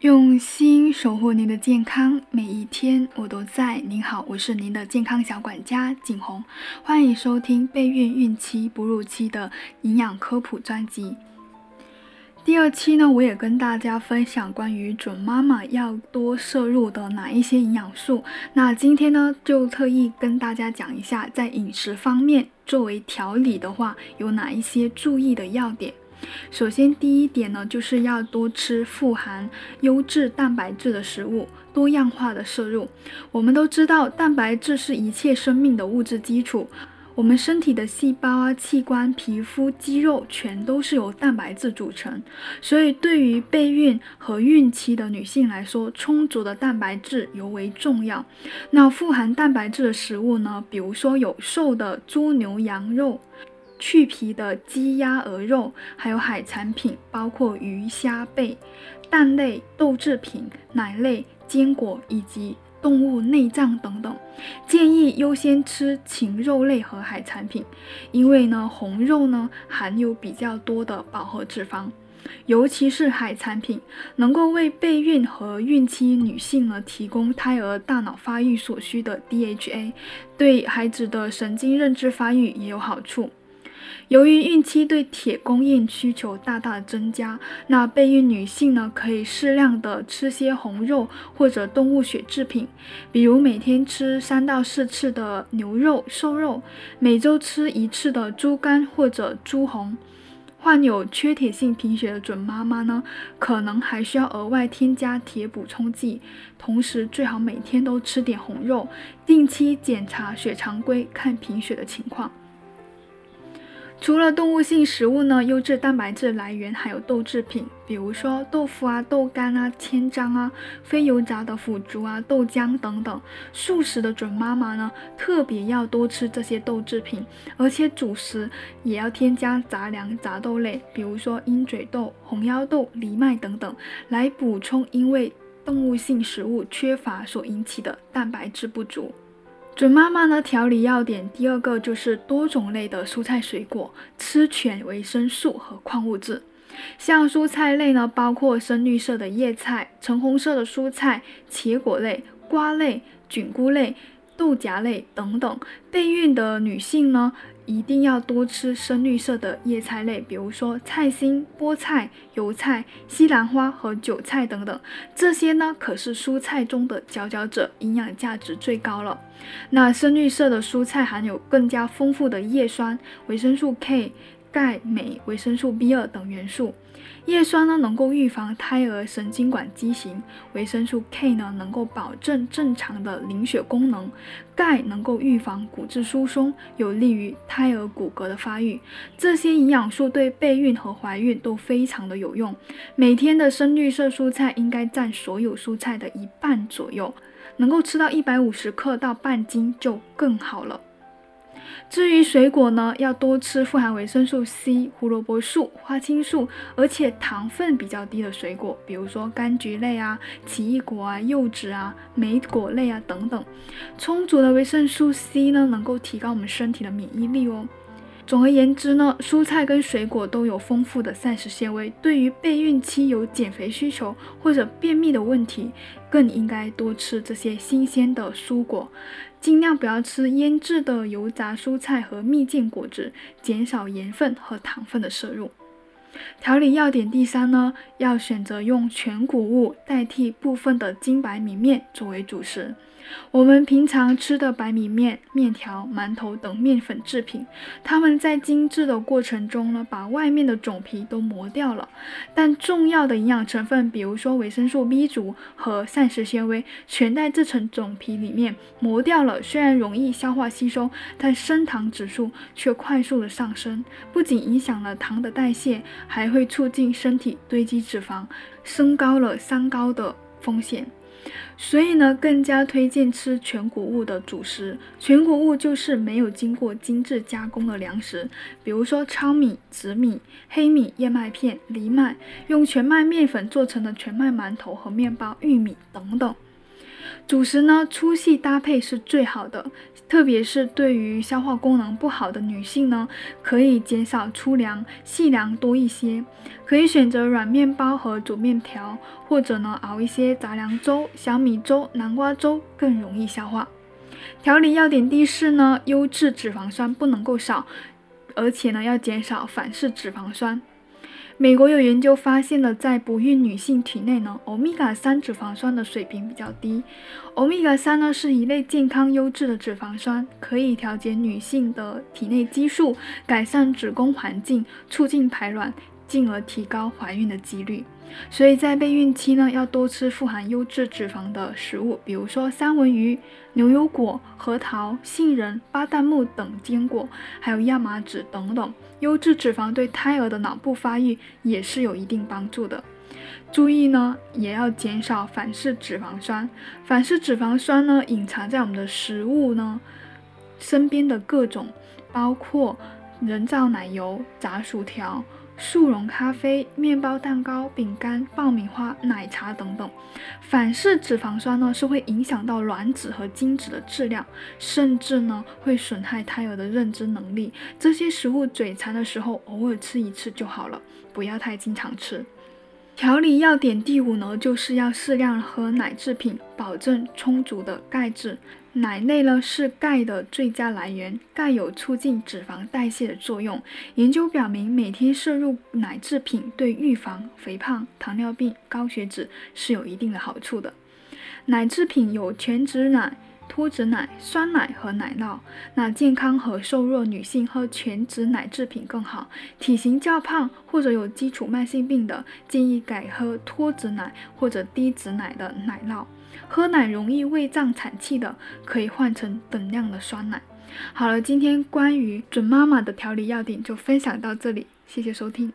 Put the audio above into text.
用心守护您的健康，每一天我都在。您好，我是您的健康小管家景红，欢迎收听备孕、孕期、哺乳期的营养科普专辑。第二期呢，我也跟大家分享关于准妈妈要多摄入的哪一些营养素。那今天呢，就特意跟大家讲一下，在饮食方面作为调理的话，有哪一些注意的要点。首先，第一点呢，就是要多吃富含优质蛋白质的食物，多样化的摄入。我们都知道，蛋白质是一切生命的物质基础。我们身体的细胞啊、器官、皮肤、肌肉，全都是由蛋白质组成。所以，对于备孕和孕期的女性来说，充足的蛋白质尤为重要。那富含蛋白质的食物呢，比如说有瘦的猪、牛、羊肉。去皮的鸡鸭鹅肉，还有海产品，包括鱼虾贝、蛋类、豆制品、奶类、坚果以及动物内脏等等。建议优先吃禽肉类和海产品，因为呢，红肉呢含有比较多的饱和脂肪，尤其是海产品，能够为备孕和孕期女性呢提供胎儿大脑发育所需的 DHA，对孩子的神经认知发育也有好处。由于孕期对铁供应需求大大增加，那备孕女性呢，可以适量的吃些红肉或者动物血制品，比如每天吃三到四次的牛肉、瘦肉，每周吃一次的猪肝或者猪红。患有缺铁性贫血的准妈妈呢，可能还需要额外添加铁补充剂，同时最好每天都吃点红肉，定期检查血常规，看贫血的情况。除了动物性食物呢，优质蛋白质来源还有豆制品，比如说豆腐啊、豆干啊、千张啊、非油炸的腐竹啊、豆浆等等。素食的准妈妈呢，特别要多吃这些豆制品，而且主食也要添加杂粮、杂豆类，比如说鹰嘴豆、红腰豆、藜麦等等，来补充因为动物性食物缺乏所引起的蛋白质不足。准妈妈呢，调理要点第二个就是多种类的蔬菜水果，吃全维生素和矿物质。像蔬菜类呢，包括深绿色的叶菜、橙红色的蔬菜、茄果类、瓜类、菌菇类。豆荚类等等，备孕的女性呢，一定要多吃深绿色的叶菜类，比如说菜心、菠菜、油菜、西兰花和韭菜等等。这些呢，可是蔬菜中的佼佼者，营养价值最高了。那深绿色的蔬菜含有更加丰富的叶酸、维生素 K。钙、镁、维生素 B 二等元素，叶酸呢能够预防胎儿神经管畸形，维生素 K 呢能够保证正常的凝血功能，钙能够预防骨质疏松，有利于胎儿骨骼的发育。这些营养素对备孕和怀孕都非常的有用。每天的深绿色蔬菜应该占所有蔬菜的一半左右，能够吃到一百五十克到半斤就更好了。至于水果呢，要多吃富含维生素 C、胡萝卜素、花青素，而且糖分比较低的水果，比如说柑橘类啊、奇异果啊、柚子啊、莓果类啊等等。充足的维生素 C 呢，能够提高我们身体的免疫力哦。总而言之呢，蔬菜跟水果都有丰富的膳食纤维，对于备孕期有减肥需求或者便秘的问题，更应该多吃这些新鲜的蔬果，尽量不要吃腌制的油炸蔬菜和蜜饯果汁，减少盐分和糖分的摄入。调理要点第三呢，要选择用全谷物代替部分的精白米面作为主食。我们平常吃的白米面、面条、馒头等面粉制品，它们在精制的过程中呢，把外面的种皮都磨掉了。但重要的营养成分，比如说维生素 B 族和膳食纤维，全在这层种皮里面磨掉了。虽然容易消化吸收，但升糖指数却快速的上升，不仅影响了糖的代谢，还会促进身体堆积脂肪，升高了三高的风险。所以呢，更加推荐吃全谷物的主食。全谷物就是没有经过精致加工的粮食，比如说糙米、紫米、黑米、燕麦片、藜麦，用全麦面粉做成的全麦馒头和面包、玉米等等。主食呢，粗细搭配是最好的，特别是对于消化功能不好的女性呢，可以减少粗粮，细粮多一些。可以选择软面包和煮面条，或者呢熬一些杂粮粥、小米粥、南瓜粥，更容易消化。调理要点第四呢，优质脂肪酸不能够少，而且呢要减少反式脂肪酸。美国有研究发现了，在不孕女性体内呢，欧米伽三脂肪酸的水平比较低。欧米伽三呢是一类健康优质的脂肪酸，可以调节女性的体内激素，改善子宫环境，促进排卵，进而提高怀孕的几率。所以在备孕期呢，要多吃富含优质脂肪的食物，比如说三文鱼、牛油果、核桃、杏仁、巴旦木等坚果，还有亚麻籽等等。优质脂肪对胎儿的脑部发育也是有一定帮助的。注意呢，也要减少反式脂肪酸。反式脂肪酸呢，隐藏在我们的食物呢身边的各种，包括人造奶油、炸薯条。速溶咖啡、面包、蛋糕、饼干、爆米花、奶茶等等，反式脂肪酸呢是会影响到卵子和精子的质量，甚至呢会损害胎儿的认知能力。这些食物嘴馋的时候偶尔吃一次就好了，不要太经常吃。调理要点第五呢，就是要适量喝奶制品，保证充足的钙质。奶类呢是钙的最佳来源，钙有促进脂肪代谢的作用。研究表明，每天摄入奶制品对预防肥胖、糖尿病、高血脂是有一定的好处的。奶制品有全脂奶、脱脂奶、酸奶和奶酪。那健康和瘦弱女性喝全脂奶制品更好。体型较胖或者有基础慢性病的，建议改喝脱脂奶或者低脂奶的奶酪。喝奶容易胃胀产气的，可以换成等量的酸奶。好了，今天关于准妈妈的调理要点就分享到这里，谢谢收听。